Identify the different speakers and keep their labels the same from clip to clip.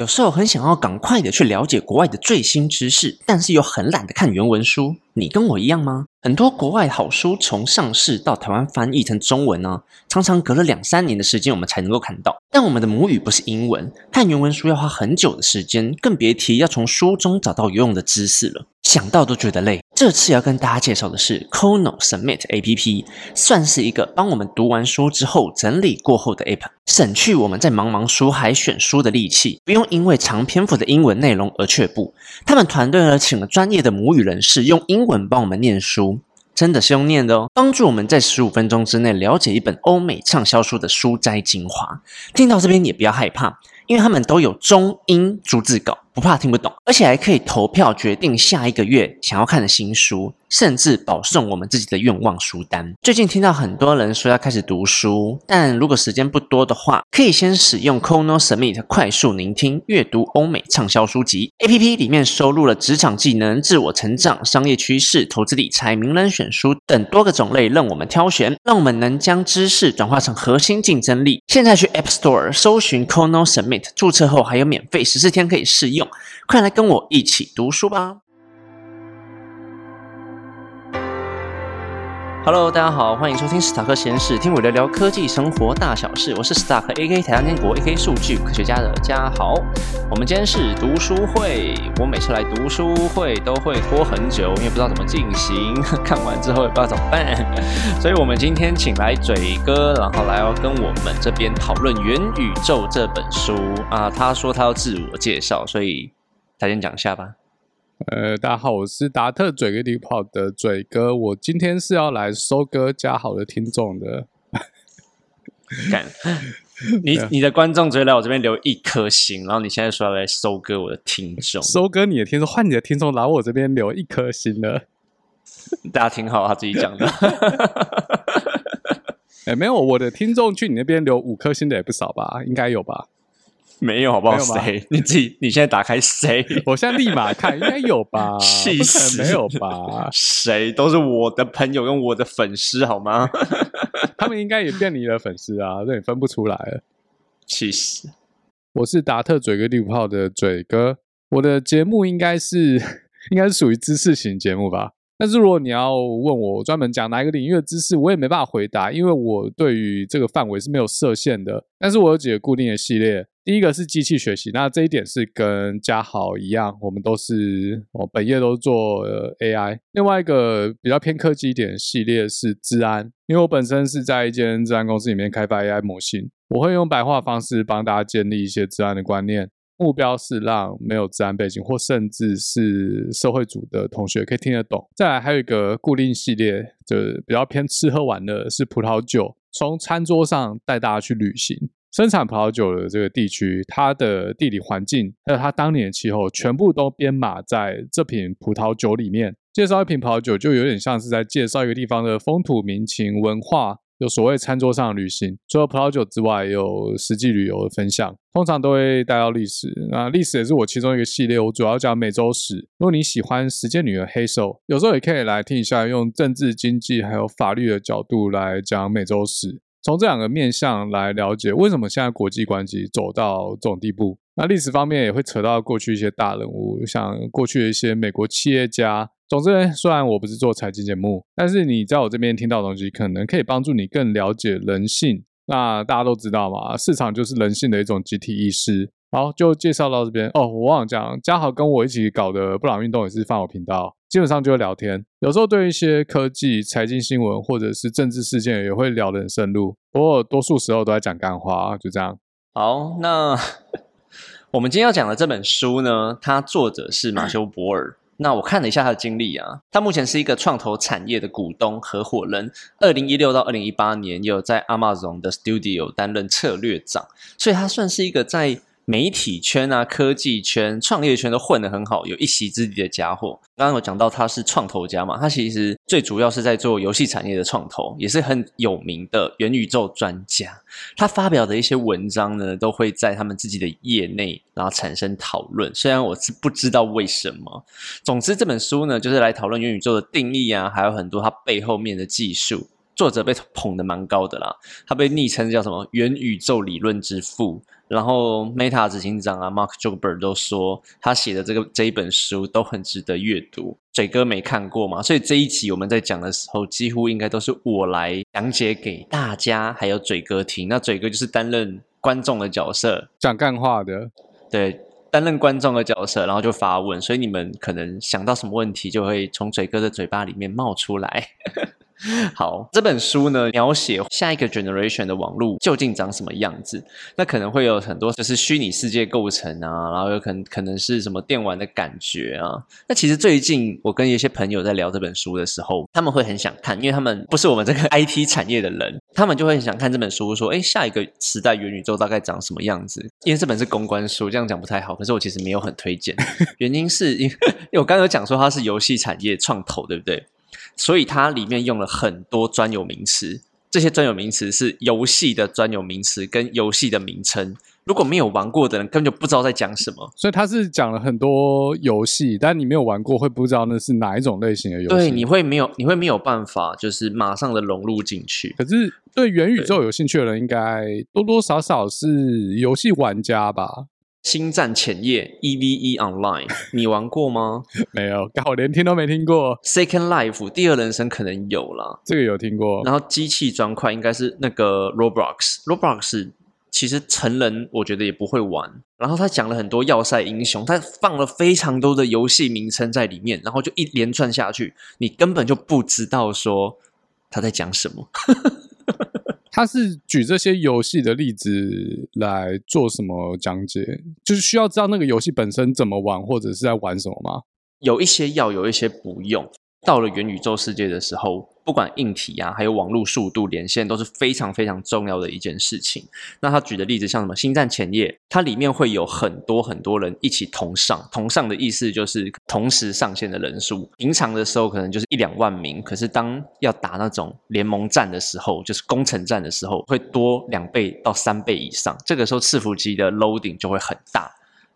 Speaker 1: 有时候很想要赶快的去了解国外的最新知识，但是又很懒得看原文书。你跟我一样吗？很多国外好书从上市到台湾翻译成中文呢，常常隔了两三年的时间我们才能够看到。但我们的母语不是英文，看原文书要花很久的时间，更别提要从书中找到有用的知识了。想到都觉得累。这次要跟大家介绍的是 Kono Submit A P P，算是一个帮我们读完书之后整理过后的 App，省去我们在茫茫书海选书的力气，不用因为长篇幅的英文内容而却步。他们团队呢，请了专业的母语人士用英文帮我们念书，真的是用念的哦，帮助我们在十五分钟之内了解一本欧美畅销书的书斋精华。听到这边也不要害怕，因为他们都有中英逐字稿。不怕听不懂，而且还可以投票决定下一个月想要看的新书，甚至保送我们自己的愿望书单。最近听到很多人说要开始读书，但如果时间不多的话，可以先使用 Kono Submit 快速聆听阅读欧美畅销书籍 A P P，里面收录了职场技能、自我成长、商业趋势、投资理财、名人选书等多个种类，任我们挑选，让我们能将知识转化成核心竞争力。现在去 App Store 搜寻 Kono Submit，注册后还有免费十四天可以试用。快来跟我一起读书吧。！Hello，大家好，欢迎收听史塔克实验室，听我聊聊科技生活大小事。我是史塔克 A.K. 台湾建国 A.K. 数据科学家的家豪。我们今天是读书会，我每次来读书会都会拖很久，因为不知道怎么进行，看完之后也不知道怎么办。所以我们今天请来嘴哥，然后来要跟我们这边讨论《元宇宙》这本书啊。他说他要自我介绍，所以。他先讲一下吧。
Speaker 2: 呃，大家好，我是达特嘴哥地跑的嘴哥，我今天是要来收割加好的听众的。
Speaker 1: 干，你你的观众只会来我这边留一颗星，然后你现在说要来收割我的听众，
Speaker 2: 收割你的听众，换你的听众来我这边留一颗星了。
Speaker 1: 大家听好，他自己讲的。
Speaker 2: 哎，没有，我的听众去你那边留五颗星的也不少吧？应该有吧？
Speaker 1: 没有好不好？谁？你自己，你现在打开谁？
Speaker 2: 我现在立马看，应该有吧？
Speaker 1: 气死！
Speaker 2: 没有吧？
Speaker 1: 谁都是我的朋友跟我的粉丝，好吗？
Speaker 2: 他们应该也变你的粉丝啊，这也分不出来了。
Speaker 1: 气死！
Speaker 2: 我是达特嘴哥第五号的嘴哥，我的节目应该是应该是属于知识型节目吧？但是如果你要问我专门讲哪一个领域的知识，我也没办法回答，因为我对于这个范围是没有设限的。但是我有几个固定的系列。第一个是机器学习，那这一点是跟嘉豪一样，我们都是我本业都做 AI。另外一个比较偏科技一点系列是治安，因为我本身是在一间治安公司里面开发 AI 模型，我会用白话方式帮大家建立一些治安的观念，目标是让没有治安背景或甚至是社会组的同学可以听得懂。再来还有一个固定系列，就是比较偏吃喝玩乐，是葡萄酒，从餐桌上带大家去旅行。生产葡萄酒的这个地区，它的地理环境还有它当年的气候，全部都编码在这瓶葡萄酒里面。介绍一瓶葡萄酒，就有点像是在介绍一个地方的风土民情、文化，有所谓餐桌上旅行。除了葡萄酒之外，有实际旅游的分享，通常都会带到历史。那历史也是我其中一个系列，我主要讲美洲史。如果你喜欢时间旅游黑手，有时候也可以来听一下，用政治、经济还有法律的角度来讲美洲史。从这两个面向来了解，为什么现在国际关系走到这种地步？那历史方面也会扯到过去一些大人物，像过去的一些美国企业家。总之，虽然我不是做财经节目，但是你在我这边听到的东西，可能可以帮助你更了解人性。那大家都知道嘛，市场就是人性的一种集体意识。好，就介绍到这边哦。我忘了讲，嘉豪跟我一起搞的布朗运动也是放我频道。基本上就会聊天，有时候对一些科技、财经新闻或者是政治事件也会聊得很深入。不过多数时候都在讲干话，就这样。
Speaker 1: 好，那我们今天要讲的这本书呢，它作者是马修·博尔。那我看了一下他的经历啊，他目前是一个创投产业的股东合伙人。二零一六到二零一八年，有在 Amazon 的 Studio 担任策略长，所以他算是一个在。媒体圈啊，科技圈、创业圈都混得很好，有一席之地的家伙。刚刚有讲到他是创投家嘛，他其实最主要是在做游戏产业的创投，也是很有名的元宇宙专家。他发表的一些文章呢，都会在他们自己的业内然后产生讨论。虽然我是不知道为什么，总之这本书呢，就是来讨论元宇宙的定义啊，还有很多它背后面的技术。作者被捧得蛮高的啦，他被昵称叫什么“元宇宙理论之父”。然后 Meta 执行长啊，Mark Zuckerberg 都说他写的这个这一本书都很值得阅读。嘴哥没看过嘛，所以这一集我们在讲的时候，几乎应该都是我来讲解给大家，还有嘴哥听。那嘴哥就是担任观众的角色，
Speaker 2: 讲干话的，
Speaker 1: 对，担任观众的角色，然后就发问，所以你们可能想到什么问题，就会从嘴哥的嘴巴里面冒出来。好，这本书呢，描写下一个 generation 的网络究竟长什么样子。那可能会有很多就是虚拟世界构成啊，然后有可能可能是什么电玩的感觉啊。那其实最近我跟一些朋友在聊这本书的时候，他们会很想看，因为他们不是我们这个 IT 产业的人，他们就会很想看这本书，说，哎，下一个时代元宇宙大概长什么样子？因为这本是公关书，这样讲不太好。可是我其实没有很推荐，原因是因为 我刚刚讲说它是游戏产业创投，对不对？所以它里面用了很多专有名词，这些专有名词是游戏的专有名词跟游戏的名称。如果没有玩过的人，根本就不知道在讲什么。
Speaker 2: 所以他是讲了很多游戏，但你没有玩过，会不知道那是哪一种类型的游戏。
Speaker 1: 对，你会没有，你会没有办法，就是马上的融入进去。
Speaker 2: 可是对元宇宙有兴趣的人，应该多多少少是游戏玩家吧。
Speaker 1: 星战前夜 EVE Online，你玩过吗？
Speaker 2: 没有，刚好连听都没听过。
Speaker 1: Second Life 第二人生可能有啦，
Speaker 2: 这个有听过。
Speaker 1: 然后机器砖块应该是那个 Roblox，Roblox 其实成人我觉得也不会玩。然后他讲了很多要塞英雄，他放了非常多的游戏名称在里面，然后就一连串下去，你根本就不知道说他在讲什么。
Speaker 2: 他是举这些游戏的例子来做什么讲解？就是需要知道那个游戏本身怎么玩，或者是在玩什么吗？
Speaker 1: 有一些要，有一些不用。到了元宇宙世界的时候，不管硬体啊，还有网络速度、连线都是非常非常重要的一件事情。那他举的例子像什么？星战前夜，它里面会有很多很多人一起同上，同上的意思就是同时上线的人数。平常的时候可能就是一两万名，可是当要打那种联盟战的时候，就是攻城战的时候，会多两倍到三倍以上。这个时候伺服机的 loading 就会很大。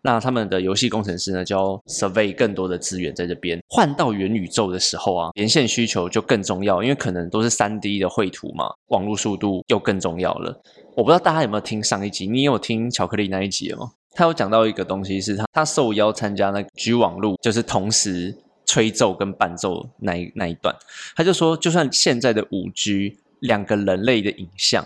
Speaker 1: 那他们的游戏工程师呢，就要 survey 更多的资源在这边。换到元宇宙的时候啊，连线需求就更重要，因为可能都是三 D 的绘图嘛，网络速度又更重要了。我不知道大家有没有听上一集，你有听巧克力那一集吗？他有讲到一个东西，是他他受邀参加那局网路，就是同时吹奏跟伴奏那一那一段，他就说，就算现在的五 G，两个人类的影像。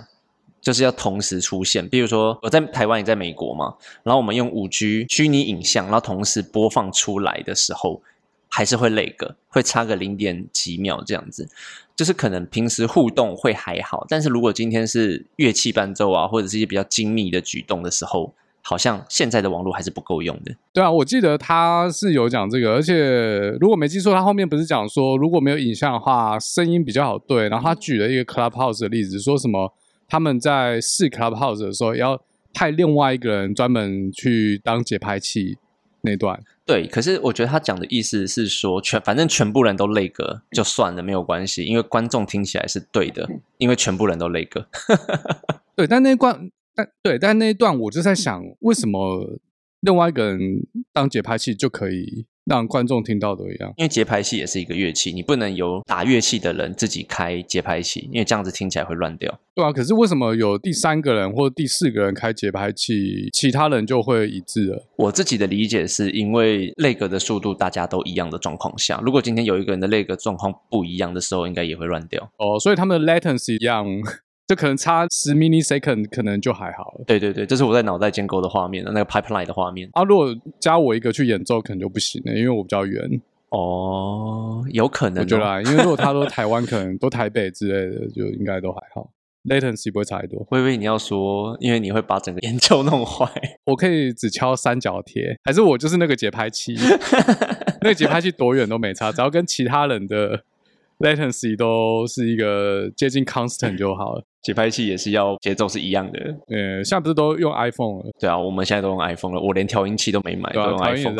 Speaker 1: 就是要同时出现，比如说我在台湾，也在美国嘛，然后我们用五 G 虚拟影像，然后同时播放出来的时候，还是会累个，会差个零点几秒这样子。就是可能平时互动会还好，但是如果今天是乐器伴奏啊，或者是一些比较精密的举动的时候，好像现在的网络还是不够用的。
Speaker 2: 对啊，我记得他是有讲这个，而且如果没记错，他后面不是讲说如果没有影像的话，声音比较好对。然后他举了一个 Clubhouse 的例子，说什么？他们在试 Clubhouse 的时候，要派另外一个人专门去当节拍器那段。
Speaker 1: 对，可是我觉得他讲的意思是说，全反正全部人都累歌就算了，没有关系，因为观众听起来是对的，因为全部人都累格。
Speaker 2: 对，但那段，但对，但那一段我就在想，为什么另外一个人当节拍器就可以？让观众听到都一样，
Speaker 1: 因为节拍器也是一个乐器，你不能由打乐器的人自己开节拍器，因为这样子听起来会乱掉。
Speaker 2: 对啊，可是为什么有第三个人或第四个人开节拍器，其他人就会一致了？
Speaker 1: 我自己的理解是因为内格的速度大家都一样的状况下，如果今天有一个人的内格状况不一样的时候，应该也会乱掉。
Speaker 2: 哦，所以他们的 latency 一样。这可能差十 millisecond，可能就还好了。
Speaker 1: 对对对，这是我在脑袋建构的画面那个 pipeline 的画面。
Speaker 2: 啊，如果加我一个去演奏，可能就不行了，因为我比较远。
Speaker 1: 哦，有可能。
Speaker 2: 我觉得，因为如果他说台湾，可能都台北之类的，就应该都还好，latency 不会差太多。
Speaker 1: 微微，你要说，因为你会把整个演奏弄坏，
Speaker 2: 我可以只敲三角铁，还是我就是那个节拍器？那个节拍器多远都没差，只要跟其他人的 latency 都是一个接近 constant 就好了。
Speaker 1: 节拍器也是要节奏是一样的，
Speaker 2: 呃，现在不是都用 iPhone 了？
Speaker 1: 对啊，我们现在都用 iPhone 了，我连调音器都没买，都用 iPhone。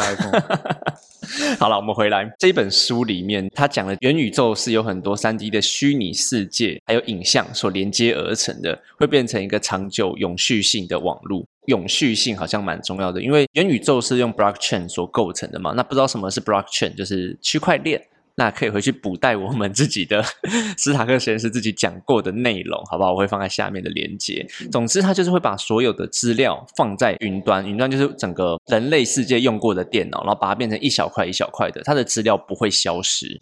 Speaker 1: 好了，我们回来这本书里面，它讲了元宇宙是有很多三 D 的虚拟世界，还有影像所连接而成的，会变成一个长久永续性的网络。永续性好像蛮重要的，因为元宇宙是用 Blockchain 所构成的嘛。那不知道什么是 Blockchain，就是区块链。那可以回去补带我们自己的 斯塔克实验室自己讲过的内容，好不好？我会放在下面的连接。总之，它就是会把所有的资料放在云端，云端就是整个人类世界用过的电脑，然后把它变成一小块一小块的，它的资料不会消失。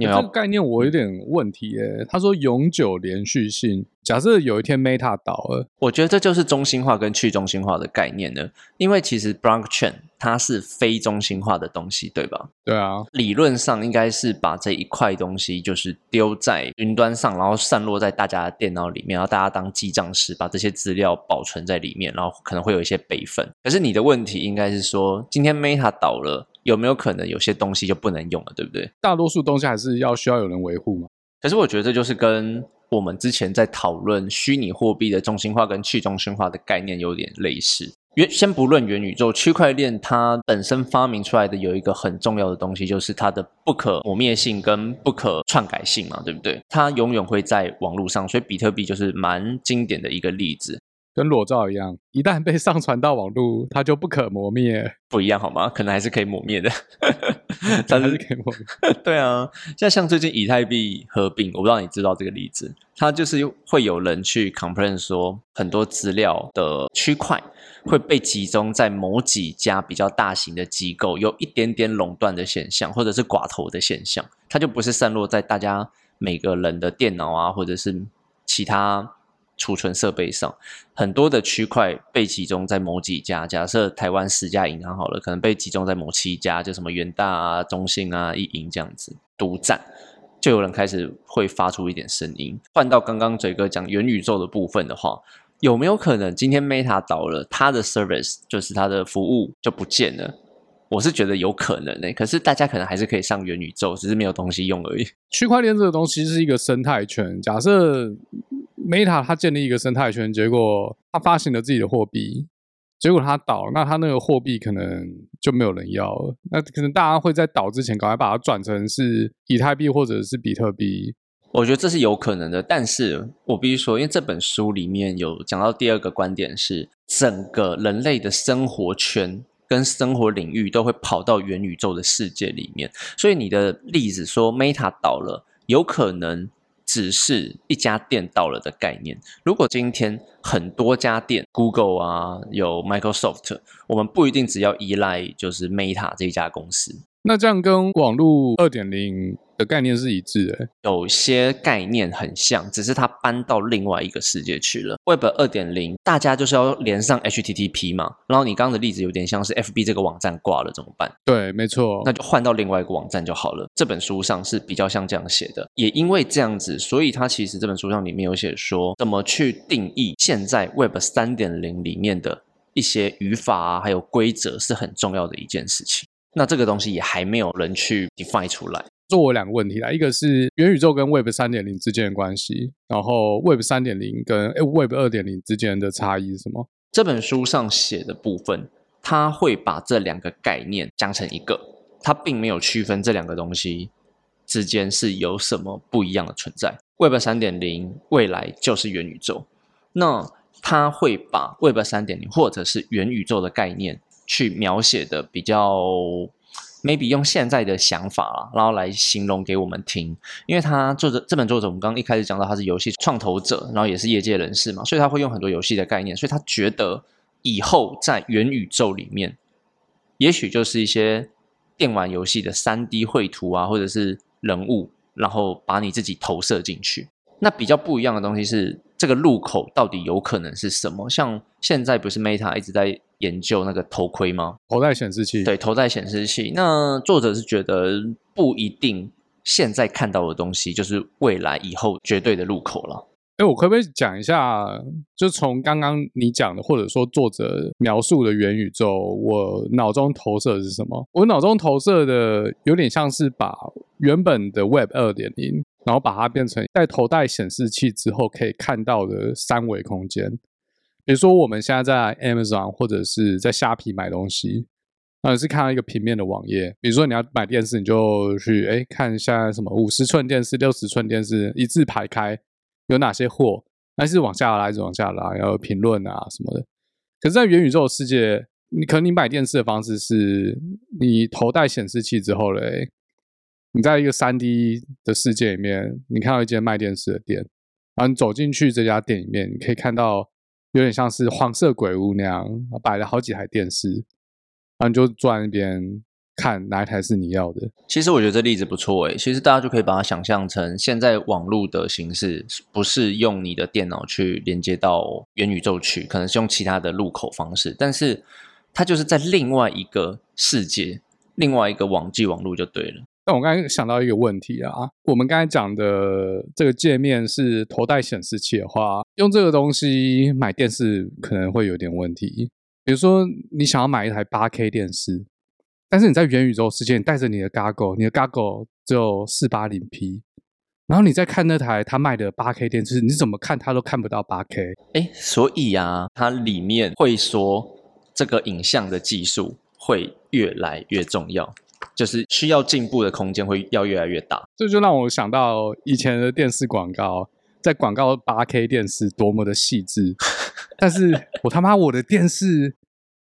Speaker 2: 这个概念我有点问题耶。他说永久连续性，假设有一天 Meta 倒了，
Speaker 1: 我觉得这就是中心化跟去中心化的概念呢。因为其实 Blockchain 它是非中心化的东西，对吧？
Speaker 2: 对啊，
Speaker 1: 理论上应该是把这一块东西就是丢在云端上，然后散落在大家的电脑里面，然后大家当记账师，把这些资料保存在里面，然后可能会有一些备份。可是你的问题应该是说，今天 Meta 倒了。有没有可能有些东西就不能用了，对不对？
Speaker 2: 大多数东西还是要需要有人维护嘛。
Speaker 1: 可是我觉得这就是跟我们之前在讨论虚拟货币的中心化跟去中心化的概念有点类似。元先不论元宇宙，区块链它本身发明出来的有一个很重要的东西，就是它的不可磨灭性跟不可篡改性嘛，对不对？它永远会在网络上，所以比特币就是蛮经典的一个例子。
Speaker 2: 跟裸照一样，一旦被上传到网络，它就不可磨灭。
Speaker 1: 不一样好吗？可能还是可以磨灭的，
Speaker 2: 但是可以磨。
Speaker 1: 对啊，像像最近以太币合并，我不知道你知道这个例子，它就是会有人去 complain 说，很多资料的区块会被集中在某几家比较大型的机构，有一点点垄断的现象，或者是寡头的现象，它就不是散落在大家每个人的电脑啊，或者是其他。储存设备上很多的区块被集中在某几家，假设台湾十家银行好了，可能被集中在某七家，就什么元大啊、中信啊、一银这样子独占，就有人开始会发出一点声音。换到刚刚嘴哥讲元宇宙的部分的话，有没有可能今天 Meta 倒了，它的 service 就是它的服务就不见了？我是觉得有可能呢，可是大家可能还是可以上元宇宙，只是没有东西用而已。
Speaker 2: 区块链这个东西是一个生态圈，假设。Meta 它建立一个生态圈，结果它发行了自己的货币，结果它倒，那它那个货币可能就没有人要了。那可能大家会在倒之前赶快把它转成是以太币或者是比特币。
Speaker 1: 我觉得这是有可能的，但是我必须说，因为这本书里面有讲到第二个观点是，整个人类的生活圈跟生活领域都会跑到元宇宙的世界里面。所以你的例子说 Meta 倒了，有可能。只是一家店到了的概念。如果今天很多家店，Google 啊，有 Microsoft，我们不一定只要依赖就是 Meta 这一家公司。
Speaker 2: 那这样跟网络二点零。的概念是一致的，
Speaker 1: 有些概念很像，只是它搬到另外一个世界去了。Web 二点零，大家就是要连上 HTTP 嘛。然后你刚刚的例子有点像是 FB 这个网站挂了怎么办？
Speaker 2: 对，没错，
Speaker 1: 那就换到另外一个网站就好了。这本书上是比较像这样写的，也因为这样子，所以它其实这本书上里面有写说，怎么去定义现在 Web 三点零里面的一些语法啊，还有规则是很重要的一件事情。那这个东西也还没有人去 define 出来。
Speaker 2: 做我两个问题啦，一个是元宇宙跟 Web 三点零之间的关系，然后 Web 三点零跟 Web 二点零之间的差异是什么？
Speaker 1: 这本书上写的部分，他会把这两个概念讲成一个，他并没有区分这两个东西之间是有什么不一样的存在。Web 三点零未来就是元宇宙，那他会把 Web 三点零或者是元宇宙的概念去描写的比较。maybe 用现在的想法啊，然后来形容给我们听，因为他作者这本作者，我们刚刚一开始讲到他是游戏创投者，然后也是业界人士嘛，所以他会用很多游戏的概念，所以他觉得以后在元宇宙里面，也许就是一些电玩游戏的三 D 绘图啊，或者是人物，然后把你自己投射进去。那比较不一样的东西是，这个入口到底有可能是什么？像现在不是 Meta 一直在。研究那个头盔吗？
Speaker 2: 头戴显示器。
Speaker 1: 对，头戴显示器。那作者是觉得不一定，现在看到的东西就是未来以后绝对的入口了。
Speaker 2: 哎，我可不可以讲一下？就从刚刚你讲的，或者说作者描述的元宇宙，我脑中投射的是什么？我脑中投射的有点像是把原本的 Web 二点零，然后把它变成在头戴显示器之后可以看到的三维空间。比如说，我们现在在 Amazon 或者是在虾皮买东西，那是看到一个平面的网页。比如说，你要买电视，你就去哎看一下什么五十寸电视、六十寸电视一字排开有哪些货，那是往下拉，一直往下拉，然后评论啊什么的。可是，在元宇宙世界，你可能你买电视的方式是你头戴显示器之后嘞，你在一个三 D 的世界里面，你看到一间卖电视的店，然后你走进去这家店里面，你可以看到有点像是黄色鬼屋那样摆了好几台电视，然后你就坐在那边看哪一台是你要的。
Speaker 1: 其实我觉得这例子不错诶，其实大家就可以把它想象成现在网络的形式，不是用你的电脑去连接到元宇宙去，可能是用其他的入口方式，但是它就是在另外一个世界，另外一个网际网络就对了。
Speaker 2: 但我刚才想到一个问题啊，我们刚才讲的这个界面是头戴显示器的话，用这个东西买电视可能会有点问题。比如说，你想要买一台八 K 电视，但是你在元宇宙世界，你带着你的 Goggle，你的 Goggle 只有四八零 P，然后你再看那台他卖的八 K 电视，你怎么看它都看不到八 K。
Speaker 1: 哎，所以啊，它里面会说这个影像的技术会越来越重要。就是需要进步的空间会要越来越大，
Speaker 2: 这就让我想到以前的电视广告，在广告八 K 电视多么的细致，但是我他妈我的电视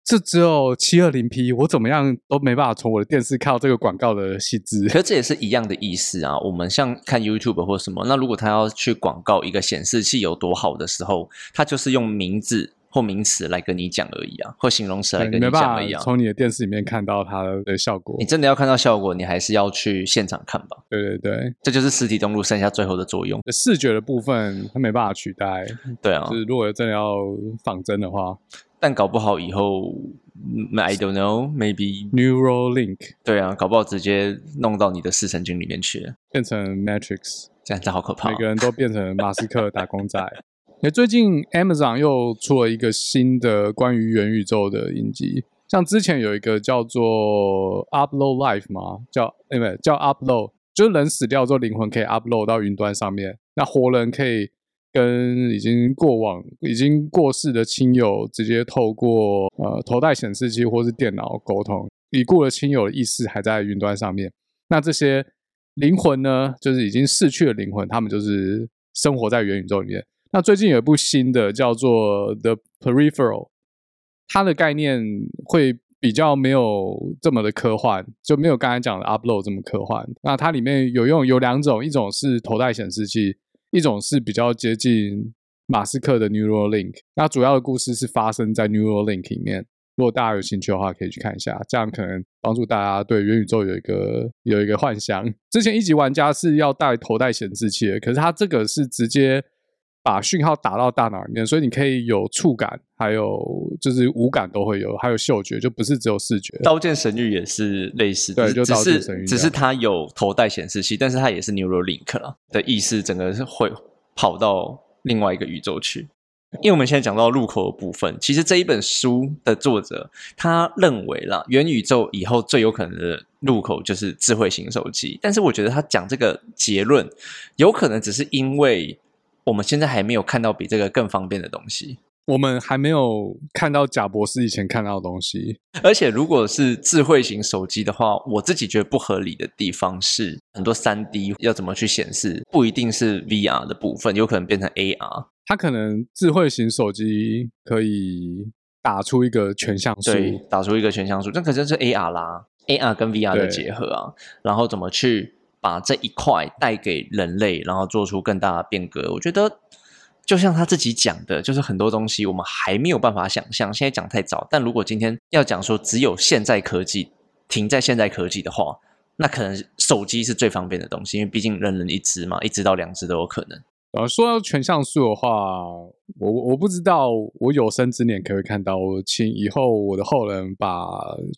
Speaker 2: 这只有七二零 P，我怎么样都没办法从我的电视看到这个广告的细致。
Speaker 1: 可这也是一样的意思啊，我们像看 YouTube 或什么，那如果他要去广告一个显示器有多好的时候，他就是用名字。或名词来跟你讲而已啊，或形容词来跟你讲而已啊。
Speaker 2: 从你的电视里面看到它的效果，
Speaker 1: 你真的要看到效果，你还是要去现场看吧。
Speaker 2: 对对对，
Speaker 1: 这就是实体登录剩下最后的作用。
Speaker 2: 视觉的部分它没办法取代。
Speaker 1: 对啊，
Speaker 2: 就是如果真的要仿真的话，
Speaker 1: 但搞不好以后，I don't know，maybe
Speaker 2: Neuralink。
Speaker 1: 对啊，搞不好直接弄到你的视神经里面去，
Speaker 2: 变成 Matrix，
Speaker 1: 这样子好可怕。
Speaker 2: 每个人都变成马斯克打工仔。哎，最近 Amazon 又出了一个新的关于元宇宙的影集，像之前有一个叫做 Upload Life 嘛，叫哎不叫 Upload，就是人死掉之后灵魂可以 Upload 到云端上面，那活人可以跟已经过往、已经过世的亲友直接透过呃头戴显示器或是电脑沟通，已故的亲友的意识还在云端上面，那这些灵魂呢，就是已经逝去的灵魂，他们就是生活在元宇宙里面。那最近有一部新的叫做《The Peripheral》，它的概念会比较没有这么的科幻，就没有刚才讲的《Upload》这么科幻。那它里面有用有两种，一种是头戴显示器，一种是比较接近马斯克的 Neuralink。那主要的故事是发生在 Neuralink 里面。如果大家有兴趣的话，可以去看一下，这样可能帮助大家对元宇宙有一个有一个幻想。之前一级玩家是要带头戴显示器的，可是它这个是直接。把讯号打到大脑里面，所以你可以有触感，还有就是五感都会有，还有嗅觉，就不是只有视觉。
Speaker 1: 刀剑神域也是类似，
Speaker 2: 对，就
Speaker 1: 只是只是它有头戴显示器，但是它也是 Neuralink 了的意思，整个是会跑到另外一个宇宙去。因为我们现在讲到入口的部分，其实这一本书的作者他认为啦，元宇宙以后最有可能的入口就是智慧型手机，但是我觉得他讲这个结论，有可能只是因为。我们现在还没有看到比这个更方便的东西。
Speaker 2: 我们还没有看到贾博士以前看到的东西。
Speaker 1: 而且，如果是智慧型手机的话，我自己觉得不合理的地方是，很多三 D 要怎么去显示，不一定是 VR 的部分，有可能变成 AR。
Speaker 2: 它可能智慧型手机可以打出一个全像素，
Speaker 1: 对，打出一个全像素，这可真是 AR 啦，AR 跟 VR 的结合啊。然后怎么去？把这一块带给人类，然后做出更大的变革。我觉得，就像他自己讲的，就是很多东西我们还没有办法想象。现在讲太早，但如果今天要讲说只有现在科技停在现在科技的话，那可能手机是最方便的东西，因为毕竟人人一只嘛，一只到两只都有可能。
Speaker 2: 呃，说到全像素的话，我我不知道我有生之年可不可以看到。我请以后我的后人把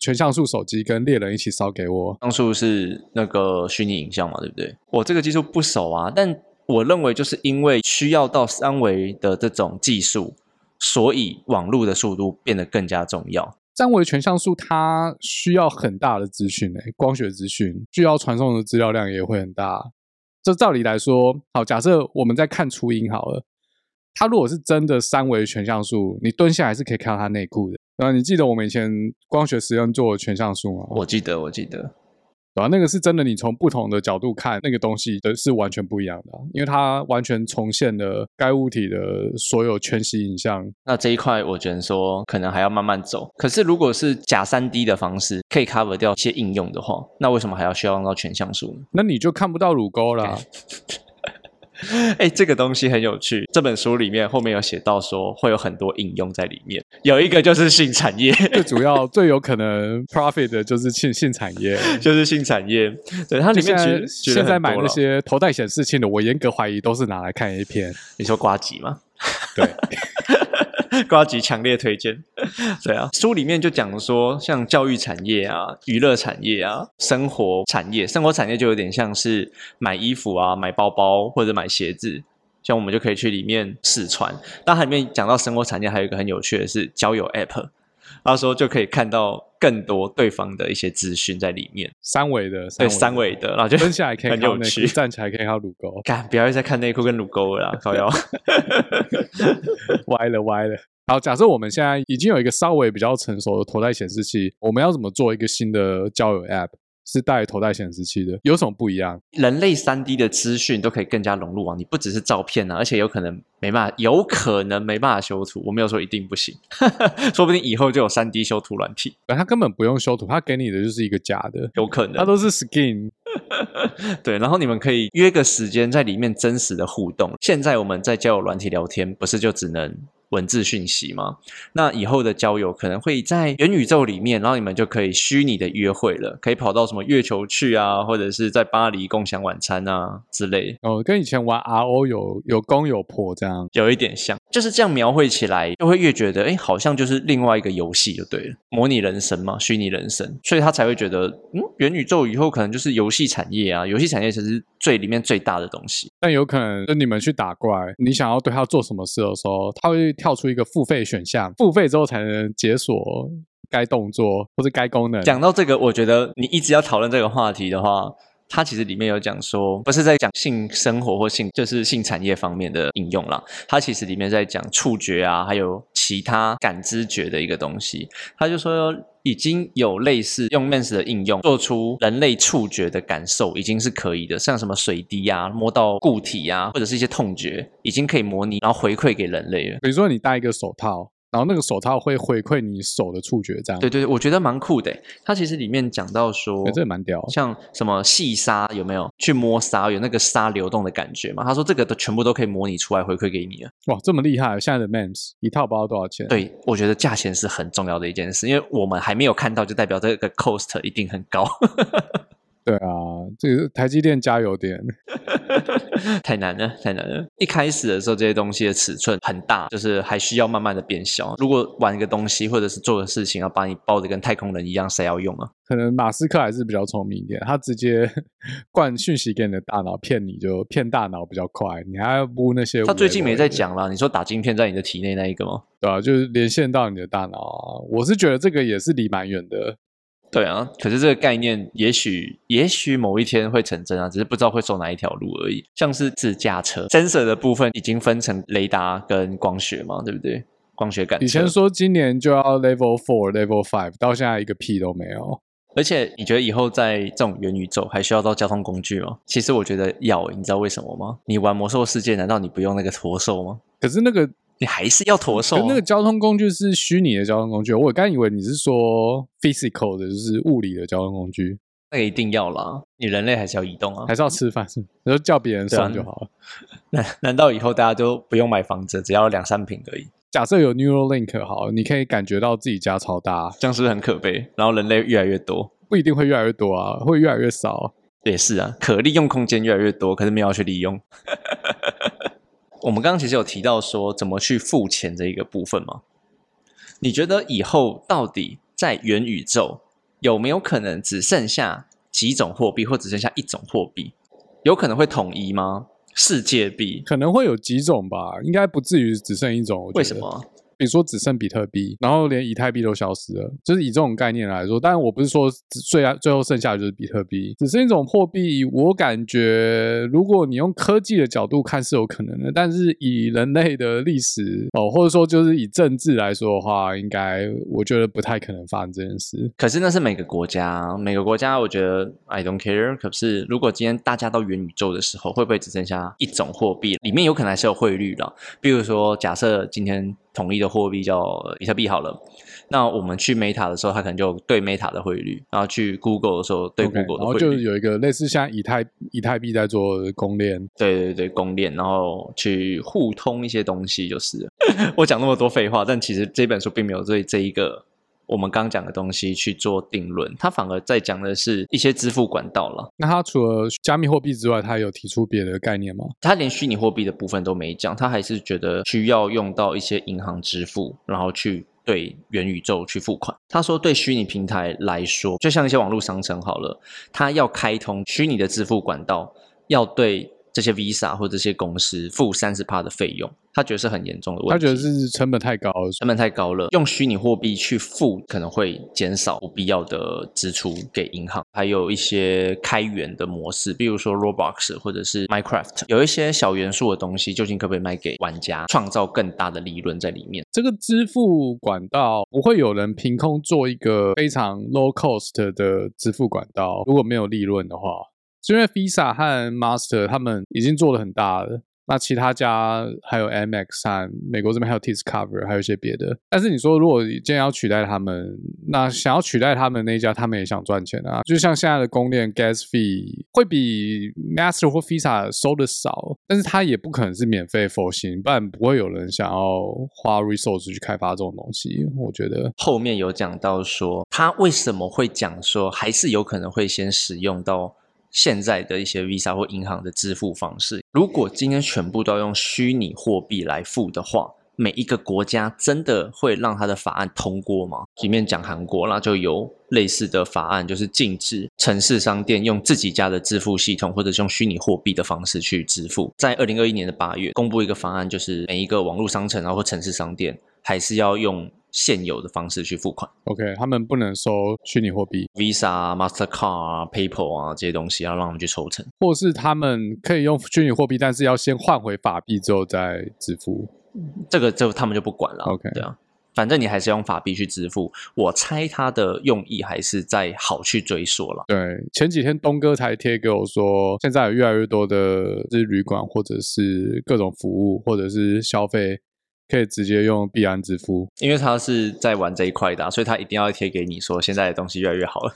Speaker 2: 全像素手机跟猎人一起烧给我。
Speaker 1: 像素是那个虚拟影像嘛，对不对？我这个技术不熟啊，但我认为就是因为需要到三维的这种技术，所以网络的速度变得更加重要。
Speaker 2: 三维全像素它需要很大的资讯诶，光学资讯需要传送的资料量也会很大。就照理来说，好，假设我们在看初音好了，它如果是真的三维全像素，你蹲下来是可以看到它内裤的。然后你记得我们以前光学实验做全像素吗？
Speaker 1: 我记得，我记得。
Speaker 2: 对吧、那个是真的，你从不同的角度看那个东西的是完全不一样的啊、因为它完全重现了该物体的所有全息影像。
Speaker 1: 那这一块我觉得说可能还要慢慢走。可是如果是假三 D 的方式可以 cover 掉一些应用的话，那为什么还要需要用到全像素呢？
Speaker 2: 那你就看不到乳沟啦。
Speaker 1: 哎，这个东西很有趣。这本书里面后面有写到说会有很多应用在里面，有一个就是性产业，
Speaker 2: 最主要、最有可能 profit 的就是性性产业。
Speaker 1: 就是性产业。对，它里面
Speaker 2: 现在现在买那些头戴显示器的，我严格怀疑都是拿来看 A 片。
Speaker 1: 你说瓜吉吗？
Speaker 2: 对，
Speaker 1: 瓜吉强烈推荐。对啊，书里面就讲说，像教育产业啊、娱乐产业啊、生活产业，生活产业就有点像是买衣服啊、买包包或者买鞋子。像我们就可以去里面试穿。但它里面讲到生活产业，还有一个很有趣的是交友 App，他说就可以看到更多对方的一些资讯在里面，
Speaker 2: 三维的，
Speaker 1: 对三维的，然后就
Speaker 2: 蹲下来可以看到内裤，。站起来可以看到乳沟，
Speaker 1: 干，不要再看内裤跟乳沟了啦，靠腰。
Speaker 2: 歪了歪了。好，假设我们现在已经有一个稍微比较成熟的头戴显示器，我们要怎么做一个新的交友 App？是带头戴显示器的，有什么不一样？
Speaker 1: 人类三 D 的资讯都可以更加融入啊！你不只是照片啊，而且有可能没办法，有可能没办法修图。我没有说一定不行，说不定以后就有三 D 修图软体，
Speaker 2: 它根本不用修图，它给你的就是一个假的，
Speaker 1: 有可能。
Speaker 2: 它都是 skin。
Speaker 1: 对，然后你们可以约个时间在里面真实的互动。现在我们在交友软体聊天，不是就只能文字讯息吗？那以后的交友可能会在元宇宙里面，然后你们就可以虚拟的约会了，可以跑到什么月球去啊，或者是在巴黎共享晚餐啊之类。
Speaker 2: 哦，跟以前玩 RO 有有公有婆这样。
Speaker 1: 有一点像，就是这样描绘起来，就会越觉得，哎，好像就是另外一个游戏就对了，模拟人生嘛，虚拟人生，所以他才会觉得，嗯，元宇宙以后可能就是游戏产业啊，游戏产业才是最里面最大的东西。
Speaker 2: 但有可能，就你们去打怪，你想要对他做什么事的时候，他会跳出一个付费选项，付费之后才能解锁该动作或者该功能。
Speaker 1: 讲到这个，我觉得你一直要讨论这个话题的话，它其实里面有讲说，不是在讲性生活或性，就是性产业方面的应用啦。它其实里面在讲触觉啊，还有其他感知觉的一个东西。他就说，已经有类似用 MENS 的应用，做出人类触觉的感受，已经是可以的。像什么水滴啊，摸到固体啊，或者是一些痛觉，已经可以模拟，然后回馈给人类了。
Speaker 2: 比如说你戴一个手套，然后那个手套会回馈你手的触觉，这样
Speaker 1: 对对对，我觉得蛮酷的欸。它其实里面讲到说，
Speaker 2: 欸这也蛮屌。
Speaker 1: 像什么细沙有没有去摸沙，有那个沙流动的感觉嘛？他说这个都全部都可以模拟出来回馈给你了。
Speaker 2: 哇，这么厉害！现在的 MEMS 一套不知道多少钱？，
Speaker 1: 对，我觉得价钱是很重要的一件事，因为我们还没有看到，就代表这个 cost 一定很高，
Speaker 2: 对啊，这个台积电加油点。
Speaker 1: 太难了，太难了。一开始的时候，这些东西的尺寸很大，就是还需要慢慢的变小。如果玩一个东西或者是做个事情，要把你包的跟太空人一样，谁要用啊？
Speaker 2: 可能马斯克还是比较聪明一点，他直接 灌讯息给你的大脑，骗你就骗大脑比较快，你还要布那些。
Speaker 1: 他最近没在，讲了，你说打晶片在你的体内那一个吗？
Speaker 2: 对啊，就是连线到你的大脑啊。我是觉得这个也是离蛮远的，
Speaker 1: 对啊，可是这个概念也许也许某一天会成真啊，只是不知道会走哪一条路而已。像是自驾车，sensor 的部分已经分成雷达跟光学嘛，对不对？光学感测。
Speaker 2: 以前说今年就要 Level Four、Level Five，到现在一个屁都没有。
Speaker 1: 而且你觉得以后在这种元宇宙还需要到交通工具吗？其实我觉得要，你知道为什么吗？你玩魔兽世界，难道你不用那个驼兽吗？
Speaker 2: 可是那个
Speaker 1: 你还是要驼兽、啊。
Speaker 2: 那个交通工具是虚拟的交通工具，我刚以为你是说 physical 的，就是物理的交通工具，
Speaker 1: 那个一定要啦，你人类还是要移动啊
Speaker 2: 还。是要吃饭是？你就叫别人送就好了。
Speaker 1: 难难道以后大家都不用买房子，只要两三平而已？
Speaker 2: 假设有 Neuralink 好，你可以感觉到自己家超大，
Speaker 1: 这样是不是很可悲？然后人类越来越多，
Speaker 2: 不一定会越来越多啊，会越来越少。
Speaker 1: 也是啊，可利用空间越来越多，可是没有去利用。我们刚刚其实有提到说怎么去付钱这一个部分嘛？你觉得以后到底在元宇宙有没有可能只剩下几种货币，或只剩下一种货币？有可能会统一吗？世界币？
Speaker 2: 可能会有几种吧，应该不至于只剩一种。
Speaker 1: 为什么？
Speaker 2: 你说只剩比特币，然后连以太币都消失了，就是以这种概念来说，当然我不是说最最后剩下的就是比特币，只是一种货币。我感觉如果你用科技的角度看是有可能的，但是以人类的历史哦，或者说就是以政治来说的话，应该我觉得不太可能发生这件事。
Speaker 1: 可是那是每个国家，每个国家我觉得 I don't care。可是如果今天大家都元宇宙的时候，会不会只剩下一种货币？里面有可能还是有汇率的，比如说假设今天。统一的货币叫比特币好了，那我们去 Meta 的时候，它可能就对 Meta 的汇率；然后去 Google 的时候，对 Google 的汇率。然后
Speaker 2: 就有一个类似像以太以太币在做公链，
Speaker 1: 对对对，公链，然后去互通一些东西，就是。我讲那么多废话，但其实这本书并没有对这一个。我们刚讲的东西去做定论，他反而在讲的是一些支付管道了。
Speaker 2: 那他除了加密货币之外，他有提出别的概念吗？
Speaker 1: 他连虚拟货币的部分都没讲，他还是觉得需要用到一些银行支付，然后去对元宇宙去付款。他说，对虚拟平台来说，就像一些网络商城好了，他要开通虚拟的支付管道，要对。这些 Visa 或这些公司付三十帕的费用，他觉得是很严重的问题。
Speaker 2: 他觉得是成本太高，
Speaker 1: 成本太高了。用虚拟货币去付，可能会减少不必要的支出给银行。还有一些开源的模式，比如说 Roblox 或者是 Minecraft，有一些小元素的东西，究竟可不可以卖给玩家，创造更大的利润在里面？
Speaker 2: 这个支付管道不会有人凭空做一个非常 low cost 的支付管道，如果没有利润的话。是因为 Visa 和 Master 他们已经做的很大了，那其他家还有 MX 和美国这边还有 Discover，还有一些别的。但是你说如果今天要取代他们，那想要取代他们那一家，他们也想赚钱啊。就像现在的公链 Gas Fee 会比 Master 或 Visa 收的少，但是它也不可能是免费佛心，不然不会有人想要花 resource 去开发这种东西。我觉得
Speaker 1: 后面有讲到说，他为什么会讲说，还是有可能会先使用到。现在的一些 Visa 或银行的支付方式，如果今天全部都用虚拟货币来付的话，每一个国家真的会让他的法案通过吗？里面讲韩国，那就有类似的法案，就是禁止城市商店用自己家的支付系统或者是用虚拟货币的方式去支付。在二零二一年的八月，公布一个方案，就是每一个网络商城啊或城市商店还是要用。现有的方式去付款
Speaker 2: ，OK，他们不能收虚拟货币
Speaker 1: ，Visa、Mastercard 啊、PayPal 啊这些东西要让他们去抽成，
Speaker 2: 或是他们可以用虚拟货币，但是要先换回法币之后再支付，
Speaker 1: 这个就他们就不管了
Speaker 2: ，OK，
Speaker 1: 对啊，反正你还是用法币去支付，我猜他的用意还是在好去追溯了。
Speaker 2: 对，前几天东哥才贴给我说，现在有越来越多的是旅馆或者是各种服务或者是消费。可以直接用币安支付，
Speaker 1: 因为他是在玩这一块的，所以他一定要贴给你说现在的东西越来越好了，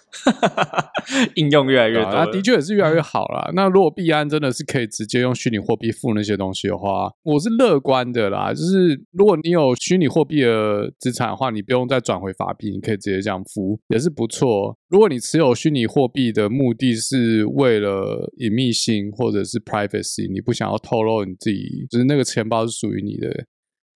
Speaker 1: 应用越来越多。
Speaker 2: 那的确也是越来越好了。那如果币安真的是可以直接用虚拟货币付那些东西的话，我是乐观的啦。就是如果你有虚拟货币的资产的话，你不用再转回法币，你可以直接这样付，也是不错。如果你持有虚拟货币的目的是为了隐秘性或者是 privacy，你不想要透露你自己，就是那个钱包是属于你的。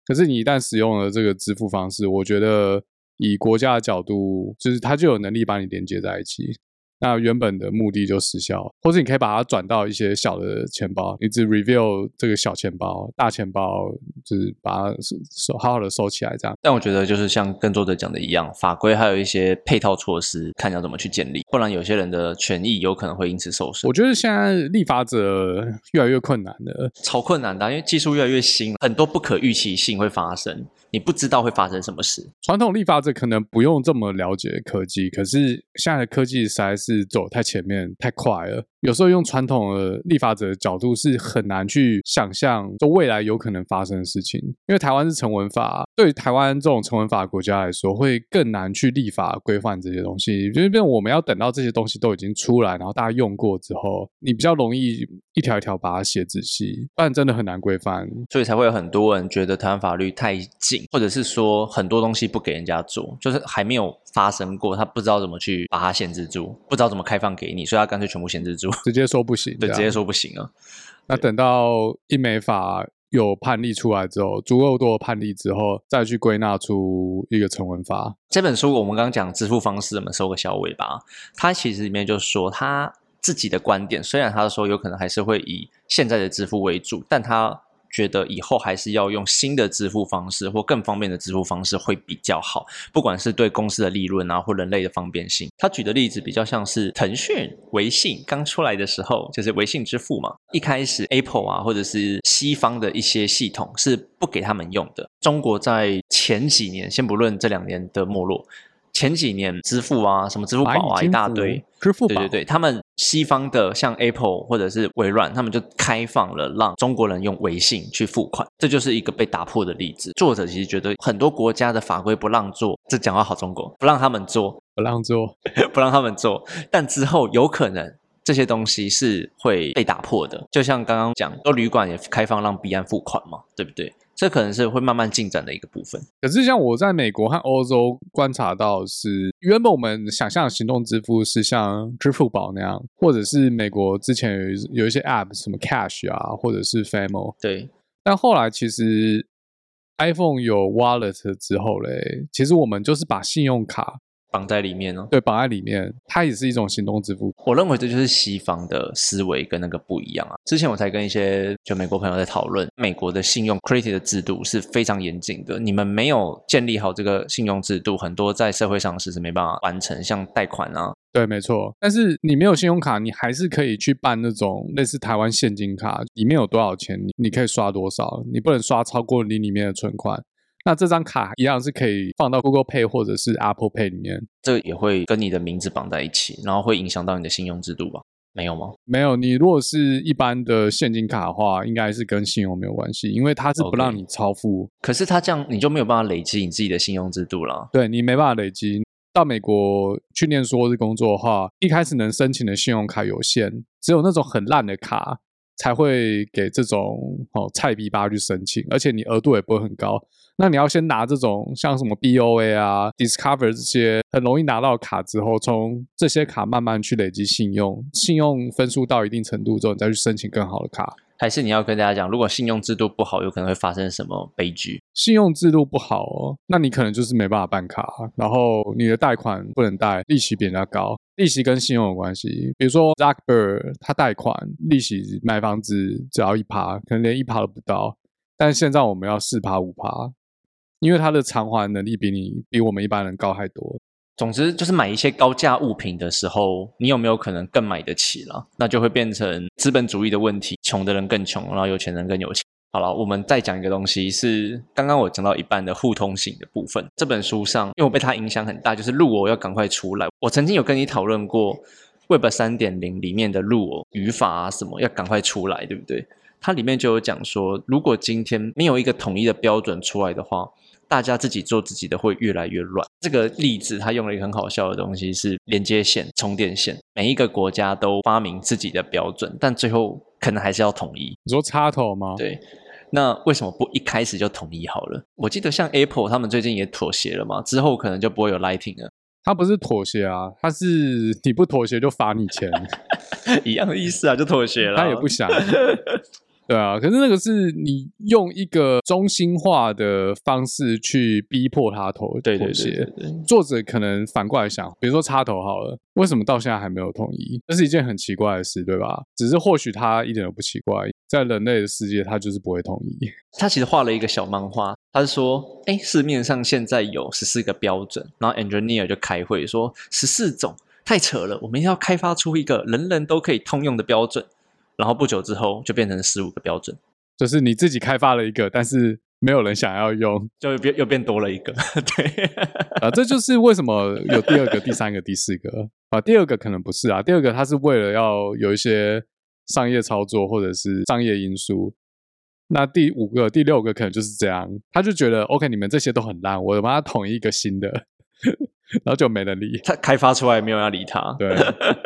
Speaker 2: 可是你一旦使用了这个支付方式，我觉得以国家的角度，就是它就有能力把你连接在一起。那原本的目的就失效，或者你可以把它转到一些小的钱包，你只 reveal 这个小钱包，大钱包就是把它收好好的收起来这样。
Speaker 1: 但我觉得就是像跟作者讲的一样，法规还有一些配套措施，看要怎么去建立，不然有些人的权益有可能会因此受损。
Speaker 2: 我觉得现在立法者越来越困难了，
Speaker 1: 超困难的，因为技术越来越新，很多不可预期性会发生。你不知道会发生什么事。
Speaker 2: 传统立法者可能不用这么了解科技，可是现在的科技实在是是走太前面、太快了。有时候用传统的立法者的角度是很难去想象，就未来有可能发生的事情。因为台湾是成文法，对于台湾这种成文法国家来说，会更难去立法规范这些东西。就是我们要等到这些东西都已经出来，然后大家用过之后，你比较容易一条一条把它写仔细，不然真的很难规范。
Speaker 1: 所以才会有很多人觉得台湾法律太紧，或者是说很多东西不给人家做，就是还没有发生过，他不知道怎么去把它限制住，不道怎么开放给你，所以他干脆全部限制住。
Speaker 2: 直接说不行，
Speaker 1: 对，直接说不行啊。
Speaker 2: 那等到英美法有判例出来之后，足够多的判例之后，再去归纳出一个成文法。
Speaker 1: 这本书我们刚刚讲支付方式，我们收个小尾巴。它其实里面就说他自己的观点，虽然他说有可能还是会以现在的支付为主，但他觉得以后还是要用新的支付方式或更方便的支付方式会比较好，不管是对公司的利润啊或人类的方便性。他举的例子比较像是腾讯、微信刚出来的时候，就是微信支付嘛，一开始 Apple 啊或者是西方的一些系统是不给他们用的。中国在前几年，先不论这两年的没落。前几年支付啊，什么支付宝啊，一大堆。
Speaker 2: 支付宝，
Speaker 1: 对对对，他们西方的像 Apple 或者是微软，他们就开放了让中国人用微信去付款，这就是一个被打破的例子。作者其实觉得很多国家的法规不让做，这讲话好中国，不让他们做，
Speaker 2: 不让做，
Speaker 1: 不让他们做，但之后有可能这些东西是会被打破的。就像刚刚讲，说旅馆也开放让彼岸付款嘛，对不对？这可能是会慢慢进展的一个部分。
Speaker 2: 可是，像我在美国和欧洲观察到，是原本我们想象的行动支付是像支付宝那样，或者是美国之前有有一些 App，什么 Cash 啊，或者是 Famo。
Speaker 1: 对。
Speaker 2: 但后来其实 iPhone 有 Wallet 之后嘞，其实我们就是把信用卡。
Speaker 1: 绑在里面哦？
Speaker 2: 对，绑在里面，它也是一种行动支付。
Speaker 1: 我认为这就是西方的思维跟那个不一样啊。之前我才跟一些就美国朋友在讨论，美国的信用 credit 的制度是非常严谨的。你们没有建立好这个信用制度，很多在社会上是是没办法完成，像贷款啊。
Speaker 2: 对，没错。但是你没有信用卡，你还是可以去办那种类似台湾现金卡，里面有多少钱，你你可以刷多少，你不能刷超过你里面的存款。那这张卡一样是可以放到 Google Pay 或者是 Apple Pay 里面，
Speaker 1: 这也会跟你的名字绑在一起，然后会影响到你的信用制度吧？没有吗？
Speaker 2: 没有，你如果是一般的现金卡的话，应该是跟信用没有关系，因为它是不让你超付。
Speaker 1: 可是它这样你就没有办法累积你自己的信用制度了。
Speaker 2: 对你没办法累积。到美国去念书或是工作的话，一开始能申请的信用卡有限，只有那种很烂的卡才会给这种哦菜逼吧去申请，而且你额度也不会很高。那你要先拿这种像什么 BOA 啊、Discover 这些很容易拿到卡之后，从这些卡慢慢去累积信用，信用分数到一定程度之后，你再去申请更好的卡。
Speaker 1: 还是你要跟大家讲，如果信用制度不好，有可能会发生什么悲剧？
Speaker 2: 信用制度不好哦，那你可能就是没办法办卡，然后你的贷款不能贷，利息比人家高，利息跟信用有关系。比如说 Zuckerberg 他贷款利息买房子只要一趴，可能连一趴都不到，但现在我们要四趴五趴。因为它的偿还能力比你比我们一般人高太多。
Speaker 1: 总之，就是买一些高价物品的时候，你有没有可能更买得起了？那就会变成资本主义的问题，穷的人更穷，然后有钱人更有钱。好了，我们再讲一个东西，是刚刚我讲到一半的互通性的部分。这本书上，因为我被它影响很大，就是路我要赶快出来。我曾经有跟你讨论过 Web 三点零里面的路我语法啊什么要赶快出来，对不对？它里面就有讲说，如果今天没有一个统一的标准出来的话。大家自己做自己的会越来越乱。这个例子他用了一个很好笑的东西，是连接线、充电线。每一个国家都发明自己的标准，但最后可能还是要统一。
Speaker 2: 你说插头吗？
Speaker 1: 对。那为什么不一开始就统一好了？我记得像 Apple 他们最近也妥协了嘛，之后可能就不会有 Lighting 了。
Speaker 2: 他不是妥协啊，他是你不妥协就罚你钱，
Speaker 1: 一样的意思啊，就妥协了。
Speaker 2: 他也不想。对啊，可是那个是你用一个中心化的方式去逼迫他投妥协。作者可能反过来想，比如说插头好了，为什么到现在还没有统一？这是一件很奇怪的事，对吧？只是或许他一点都不奇怪，在人类的世界，他就是不会统一。
Speaker 1: 他其实画了一个小漫画，他是说，哎，市面上现在有十四个标准，然后 engineer 就开会说，十四种太扯了，我们要开发出一个人人都可以通用的标准。然后不久之后就变成十五个标准，
Speaker 2: 就是你自己开发了一个，但是没有人想要用，
Speaker 1: 就变又变多了一个。对
Speaker 2: 啊，这就是为什么有第二个、第三个、第四个啊。第二个可能不是啊，第二个它是为了要有一些商业操作或者是商业因素。那第五个、第六个可能就是这样，他就觉得 OK，你们这些都很烂，我把它统一一个新的。然后就没人理
Speaker 1: 他，开发出来没有人要理他。
Speaker 2: 对，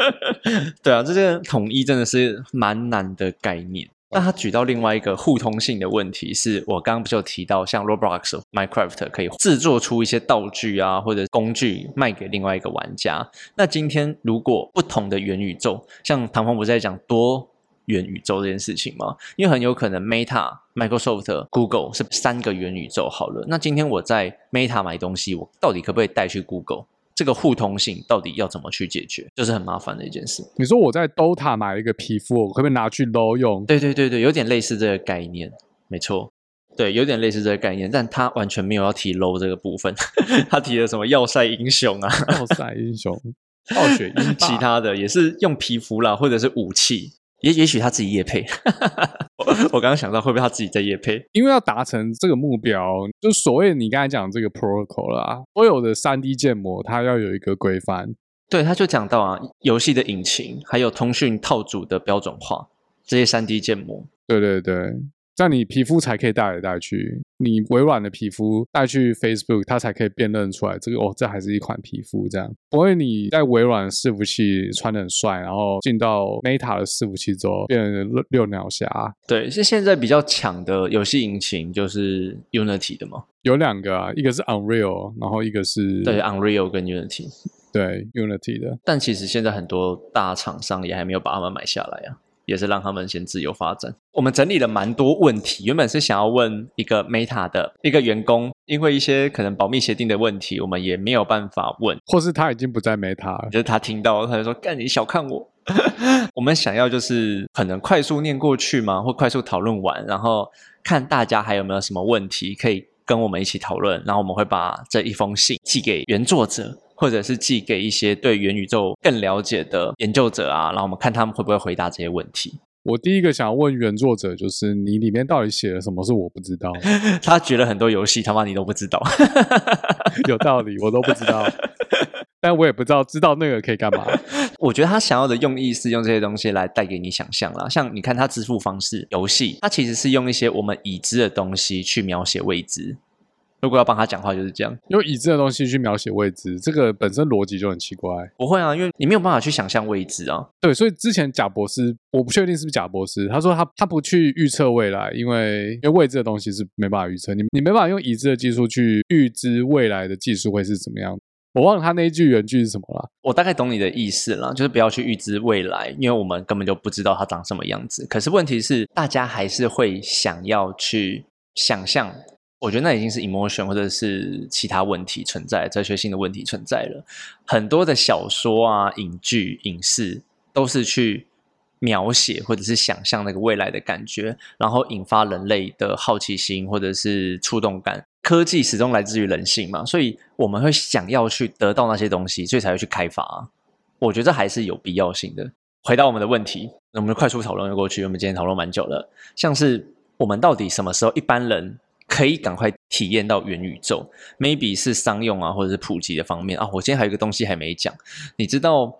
Speaker 1: 对啊，这个统一真的是蛮难的概念。那他举到另外一个互通性的问题，是我刚刚不是有提到，像 Roblox、Minecraft 可以制作出一些道具啊，或者工具卖给另外一个玩家。那今天如果不同的元宇宙，像唐风不是在讲多？元宇宙这件事情吗？因为很有可能 Meta、Microsoft、Google 是三个元宇宙好了。那今天我在 Meta 买东西，我到底可不可以带去 Google？这个互通性到底要怎么去解决？就是很麻烦的一件事。
Speaker 2: 你说我在 Dota 买一个皮肤，我可不可以拿去 LO 用？
Speaker 1: 对对对对，有点类似这个概念。没错，对，有点类似这个概念，但他完全没有要提 low 这个部分，他提了什么要塞英雄啊，
Speaker 2: 要塞英雄、暴雪英霸，
Speaker 1: 其他的也是用皮肤啦，或者是武器，也也许他自己也配，我我刚刚想到会不会他自己在夜配？
Speaker 2: 因为要达成这个目标，就所谓你刚才讲这个 protocol 啦，所有的三 D 建模它要有一个规范，
Speaker 1: 对，他就讲到啊，游戏的引擎还有通讯套组的标准化，这些三 D 建模，
Speaker 2: 对对对，这样你皮肤才可以带来带去，你微软的皮肤带去 Facebook，它才可以辨认出来这个哦，这还是一款皮肤这样。不会你在微软的伺服器穿的很帅，然后进到 Meta 的伺服器之后变成六六鸟侠。
Speaker 1: 对，是现在比较强的游戏引擎就是 Unity 的嘛？
Speaker 2: 有两个啊，一个是 Unreal，然后一个是
Speaker 1: 对 Unreal 跟 Unity，
Speaker 2: 对 Unity 的。
Speaker 1: 但其实现在很多大厂商也还没有把他们买下来啊。也是让他们先自由发展。我们整理了蛮多问题，原本是想要问一个 Meta 的一个员工，因为一些可能保密协定的问题，我们也没有办法问，
Speaker 2: 或是他已经不在 Meta，了
Speaker 1: 就是他听到他就说：“干你小看我。”我们想要就是可能快速念过去嘛，或快速讨论完，然后看大家还有没有什么问题可以跟我们一起讨论，然后我们会把这一封信寄给原作者。或者是寄给一些对元宇宙更了解的研究者啊，然后我们看他们会不会回答这些问题。
Speaker 2: 我第一个想要问原作者，就是你里面到底写了什么是我不知道？
Speaker 1: 他举了很多游戏他妈你都不知道，
Speaker 2: 有道理，我都不知道，但我也不知道知道那个可以干嘛。
Speaker 1: 我觉得他想要的用意是用这些东西来带给你想象啦，像你看他支付方式游戏，它其实是用一些我们已知的东西去描写未知。如果要帮他讲话，就是这样，
Speaker 2: 用已知的东西去描写未知，这个本身逻辑就很奇怪。
Speaker 1: 不会啊，因为你没有办法去想象未知啊。
Speaker 2: 对，所以之前贾博士，我不确定是不是贾博士，他说他他不去预测未来，因为因为未知的东西是没办法预测，你你没办法用已知的技术去预知未来的技术会是怎么样。我忘了他那一句原句是什么了。
Speaker 1: 我大概懂你的意思了，就是不要去预知未来，因为我们根本就不知道它长什么样子。可是问题是，大家还是会想要去想象。我觉得那已经是 emotion 或者是其他问题存在，哲学性的问题存在了。很多的小说啊、影剧、影视都是去描写或者是想象那个未来的感觉，然后引发人类的好奇心或者是触动感。科技始终来自于人性嘛，所以我们会想要去得到那些东西，所以才会去开发。我觉得还是有必要性的。回到我们的问题，那我们快速讨论过去。我们今天讨论蛮久了，像是我们到底什么时候一般人？可以赶快体验到元宇宙，maybe 是商用啊，或者是普及的方面啊。我今天还有个东西还没讲，你知道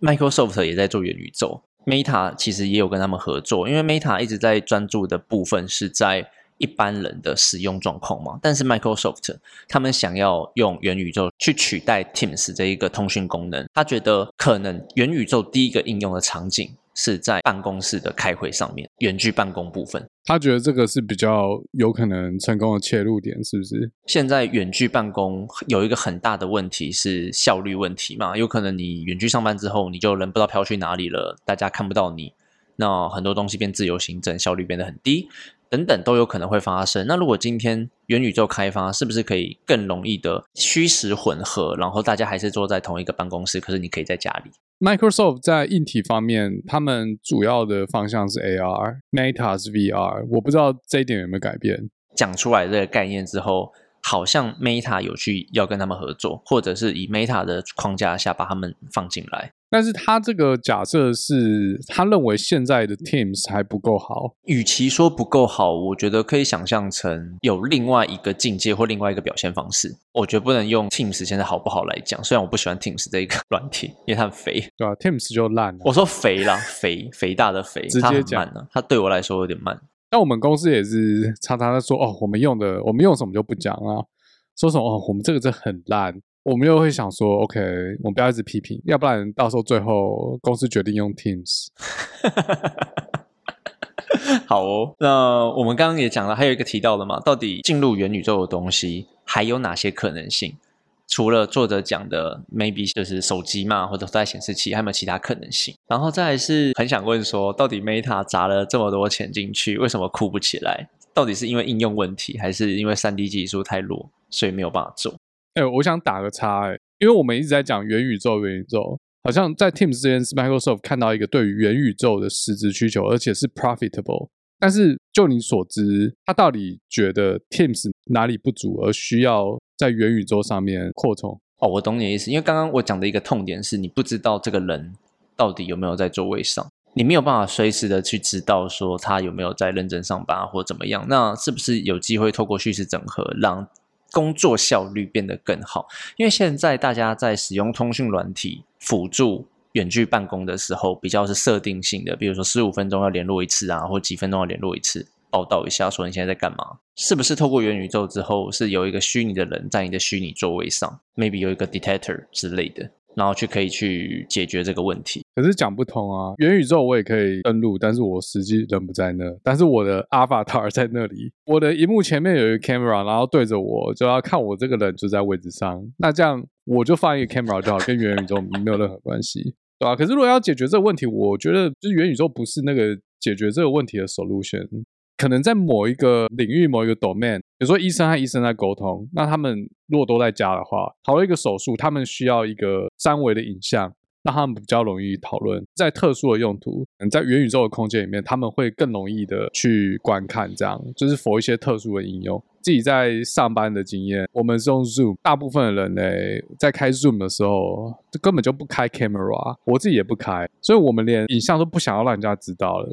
Speaker 1: Microsoft 也在做元宇宙，Meta 其实也有跟他们合作，因为 Meta 一直在专注的部分是在一般人的使用状况嘛。但是 Microsoft 他们想要用元宇宙去取代 Teams 这一个通讯功能，他觉得可能元宇宙第一个应用的场景。是在办公室的开会上面，远距办公部分，
Speaker 2: 他觉得这个是比较有可能成功的切入点，是不是？
Speaker 1: 现在远距办公有一个很大的问题是效率问题嘛？有可能你远距上班之后，你就人不知道飘去哪里了，大家看不到你，那很多东西变自由行政，效率变得很低，等等都有可能会发生。那如果今天元宇宙开发，是不是可以更容易的虚实混合，然后大家还是坐在同一个办公室，可是你可以在家里
Speaker 2: ？Microsoft 在硬体方面，他们主要的方向是 AR，Meta 是 VR，我不知道这一点有没有改变。
Speaker 1: 讲出来这个概念之后，好像 Meta 有去要跟他们合作，或者是以 Meta 的框架下把他们放进来。
Speaker 2: 但是他这个假设是他认为现在的 Teams 还不够好。
Speaker 1: 与其说不够好，我觉得可以想象成有另外一个境界或另外一个表现方式。我觉得不能用 Teams 现在好不好来讲。虽然我不喜欢 Teams 这一个软体，因为它很肥。
Speaker 2: 对啊，Teams 就烂。
Speaker 1: 我说肥啦，肥肥大的肥，
Speaker 2: 直接讲
Speaker 1: 了。它对我来说有点慢。
Speaker 2: 那我们公司也是常常在说哦，我们用的我们用什么就不讲啊，说什么哦，我们这个真很烂。我们又会想说，OK，我们不要一直批评，要不然到时候最后公司决定用 Teams。
Speaker 1: 好哦，那我们刚刚也讲了，还有一个提到了嘛，到底进入元宇宙的东西还有哪些可能性？除了作者讲的 maybe 就是手机嘛，或者带显示器，还有没有其他可能性？然后再是很想问说，到底 Meta 砸了这么多钱进去，为什么哭不起来？到底是因为应用问题，还是因为三 D 技术太弱，所以没有办法做？
Speaker 2: 哎，我想打个叉哎，因为我们一直在讲元宇宙，元宇宙好像在 Teams 这边 Microsoft 看到一个对于元宇宙的实质需求，而且是 profitable，但是就你所知，他到底觉得 Teams 哪里不足，而需要在元宇宙上面扩充？
Speaker 1: 哦，我懂你的意思，因为刚刚我讲的一个痛点是你不知道这个人到底有没有在座位上，你没有办法随时的去知道说他有没有在认真上班或怎么样。那是不是有机会透过叙事整合，让工作效率变得更好？因为现在大家在使用通讯软体辅助。远距办公的时候，比较是设定性的，比如说十五分钟要联络一次啊，或几分钟要联络一次，报道一下说你现在在干嘛？是不是透过元宇宙之后，是有一个虚拟的人在你的虚拟座位上，maybe 有一个 detector 之类的，然后去可以去解决这个问题？
Speaker 2: 可是讲不通啊，元宇宙我也可以登录，但是我实际人不在那，但是我的 avatar 在那里，我的荧幕前面有一个 camera，然后对着我，就要看我这个人就在位置上，那这样我就放一个 camera 就好，跟元宇宙没有任何关系。对吧？可是如果要解决这个问题，我觉得就是元宇宙不是那个解决这个问题的 solution。可能在某一个领域、某一个 domain，比如说医生和医生在沟通，那他们如果都在家的话，讨论一个手术，他们需要一个三维的影像。让他们比较容易讨论，在特殊的用途，在元宇宙的空间里面，他们会更容易的去观看，这样就是 for 一些特殊的应用。自己在上班的经验，我们是用 Zoom，大部分的人呢，在开 Zoom 的时候，根本就不开 camera，我自己也不开，所以我们连影像都不想要让人家知道了，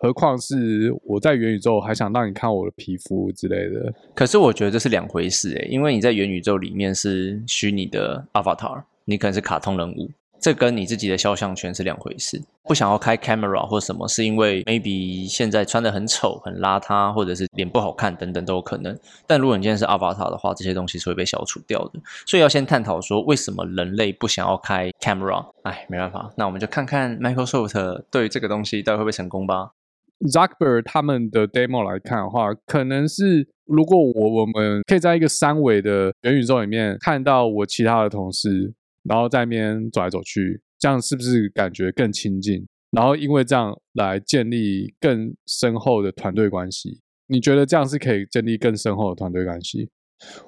Speaker 2: 何况是我在元宇宙还想让你看我的皮肤之类的。
Speaker 1: 可是我觉得这是两回事诶，因为你在元宇宙里面是虚拟的 avatar，你可能是卡通人物。这跟你自己的肖像权是两回事。不想要开 camera 或什么，是因为 maybe 现在穿的很丑、很邋遢，或者是脸不好看等等都有可能。但如果你今天是 avatar 的话，这些东西是会被消除掉的。所以要先探讨说，为什么人类不想要开 camera？哎，没办法，那我们就看看 Microsoft 对这个东西到底会不会成功吧。
Speaker 2: Zuckerberg 他们的 demo 来看的话，可能是如果我我们可以在一个三维的元宇宙里面看到我其他的同事。然后在那边走来走去，这样是不是感觉更亲近？然后因为这样来建立更深厚的团队关系，你觉得这样是可以建立更深厚的团队关系？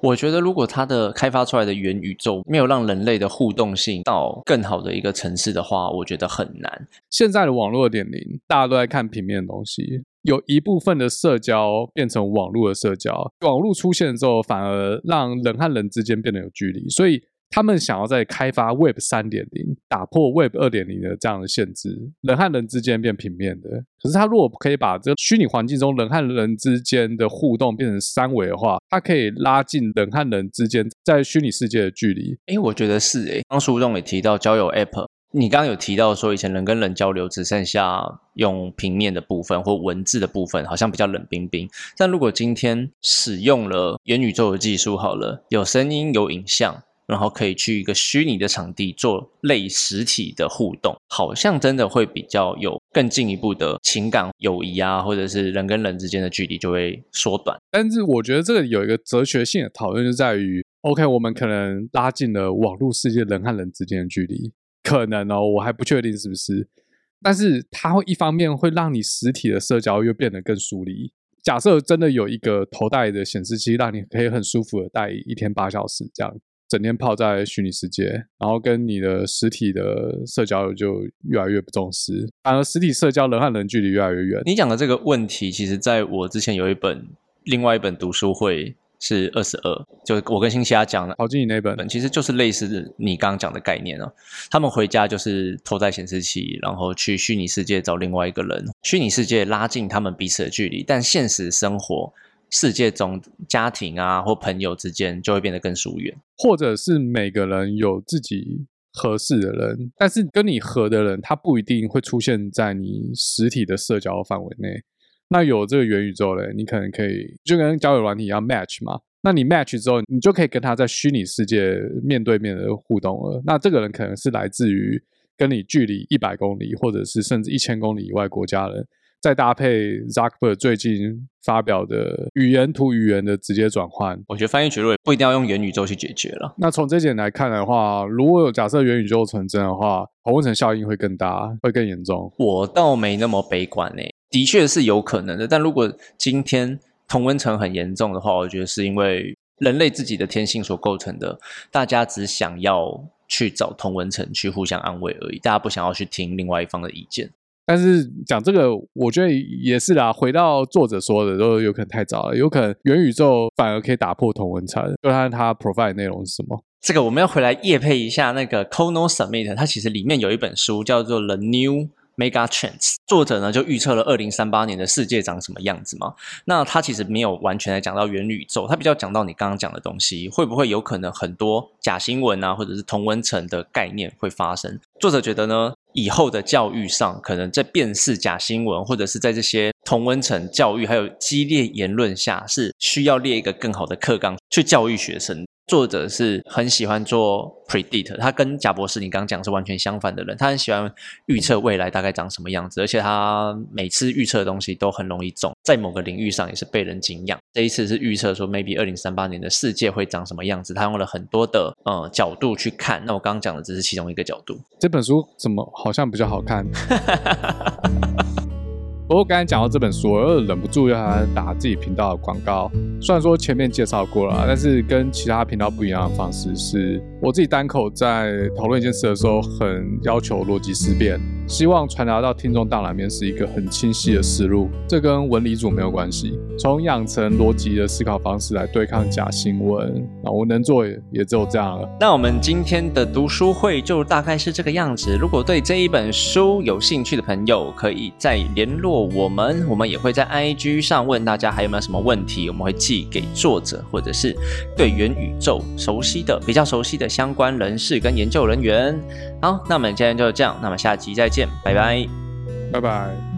Speaker 1: 我觉得如果它的开发出来的元宇宙没有让人类的互动性到更好的一个层次的话，我觉得很难。
Speaker 2: 现在的网络点零，大家都在看平面的东西，有一部分的社交变成网络的社交，网络出现之后，反而让人和人之间变得有距离，所以。他们想要在开发 Web 三点零，打破 Web 二点零的这样的限制，人和人之间变平面的。可是，他如果可以把这个虚拟环境中人和人之间的互动变成三维的话，它可以拉近人和人之间在虚拟世界的距离。
Speaker 1: 哎，我觉得是哎。刚书中也提到交友 App，你刚刚有提到说以前人跟人交流只剩下用平面的部分或文字的部分，好像比较冷冰冰。但如果今天使用了元宇宙的技术，好了，有声音有影像。然后可以去一个虚拟的场地做类实体的互动，好像真的会比较有更进一步的情感友谊啊，或者是人跟人之间的距离就会缩短。
Speaker 2: 但是我觉得这个有一个哲学性的讨论，就在于，OK，我们可能拉近了网络世界人和人之间的距离，可能哦，我还不确定是不是，但是它会一方面会让你实体的社交又变得更疏离。假设真的有一个头戴的显示器，让你可以很舒服的戴一天八小时这样。整天泡在虚拟世界，然后跟你的实体的社交就越来越不重视，反而实体社交人和人距离越来越远。
Speaker 1: 你讲的这个问题，其实在我之前有一本另外一本读书会是二十二，就我跟新西亚讲的，
Speaker 2: 陶晶莹那本，
Speaker 1: 其实就是类似你刚刚讲的概念哦。他们回家就是偷在显示器，然后去虚拟世界找另外一个人，虚拟世界拉近他们彼此的距离，但现实生活。世界中，家庭啊或朋友之间就会变得更疏远，
Speaker 2: 或者是每个人有自己合适的人，但是跟你合的人，他不一定会出现在你实体的社交范围内。那有这个元宇宙嘞，你可能可以就跟交友软体一样 match 嘛。那你 match 之后，你就可以跟他在虚拟世界面对面的互动了。那这个人可能是来自于跟你距离一百公里，或者是甚至一千公里以外国家人。再搭配 Zuckerberg 最近发表的语言图语言的直接转换，
Speaker 1: 我觉得翻译绝对不一定要用元宇宙去解决了。
Speaker 2: 那从这点来看的话，如果有假设元宇宙成真的话，同温层效应会更大，会更严重。
Speaker 1: 我倒没那么悲观诶，的确是有可能的。但如果今天同温层很严重的话，我觉得是因为人类自己的天性所构成的，大家只想要去找同温层去互相安慰而已，大家不想要去听另外一方的意见。
Speaker 2: 但是讲这个，我觉得也是啦。回到作者说的，都有可能太早了，有可能元宇宙反而可以打破同文层，就看它 provide 内容是什么。
Speaker 1: 这个我们要回来夜配一下那个 Kono Summit，它其实里面有一本书叫做《The New Mega Trends》，作者呢就预测了二零三八年的世界长什么样子嘛。那他其实没有完全来讲到元宇宙，他比较讲到你刚刚讲的东西，会不会有可能很多假新闻啊，或者是同文层的概念会发生？作者觉得呢？以后的教育上，可能在辨识假新闻，或者是在这些同温层教育还有激烈言论下，是需要列一个更好的课纲去教育学生。作者是很喜欢做 predict，他跟贾博士你刚刚讲是完全相反的人，他很喜欢预测未来大概长什么样子，而且他每次预测的东西都很容易中，在某个领域上也是被人敬仰。这一次是预测说 maybe 二零三八年的世界会长什么样子，他用了很多的呃角度去看。那我刚刚讲的只是其中一个角度。
Speaker 2: 这本书怎么好像比较好看？不过刚才讲到这本书，我又忍不住要他打自己频道的广告。虽然说前面介绍过了，但是跟其他频道不一样的方式是，我自己单口在讨论一件事的时候，很要求逻辑思辨。希望传达到听众大脑面是一个很清晰的思路，这跟文理组没有关系。从养成逻辑的思考方式来对抗假新闻，那我能做也只有这样了。
Speaker 1: 那我们今天的读书会就大概是这个样子。如果对这一本书有兴趣的朋友，可以再联络我们，我们也会在 IG 上问大家还有没有什么问题，我们会寄给作者或者是对元宇宙熟悉的、比较熟悉的相关人士跟研究人员。好，那我们今天就这样，那么下集再见。拜拜，
Speaker 2: 拜拜。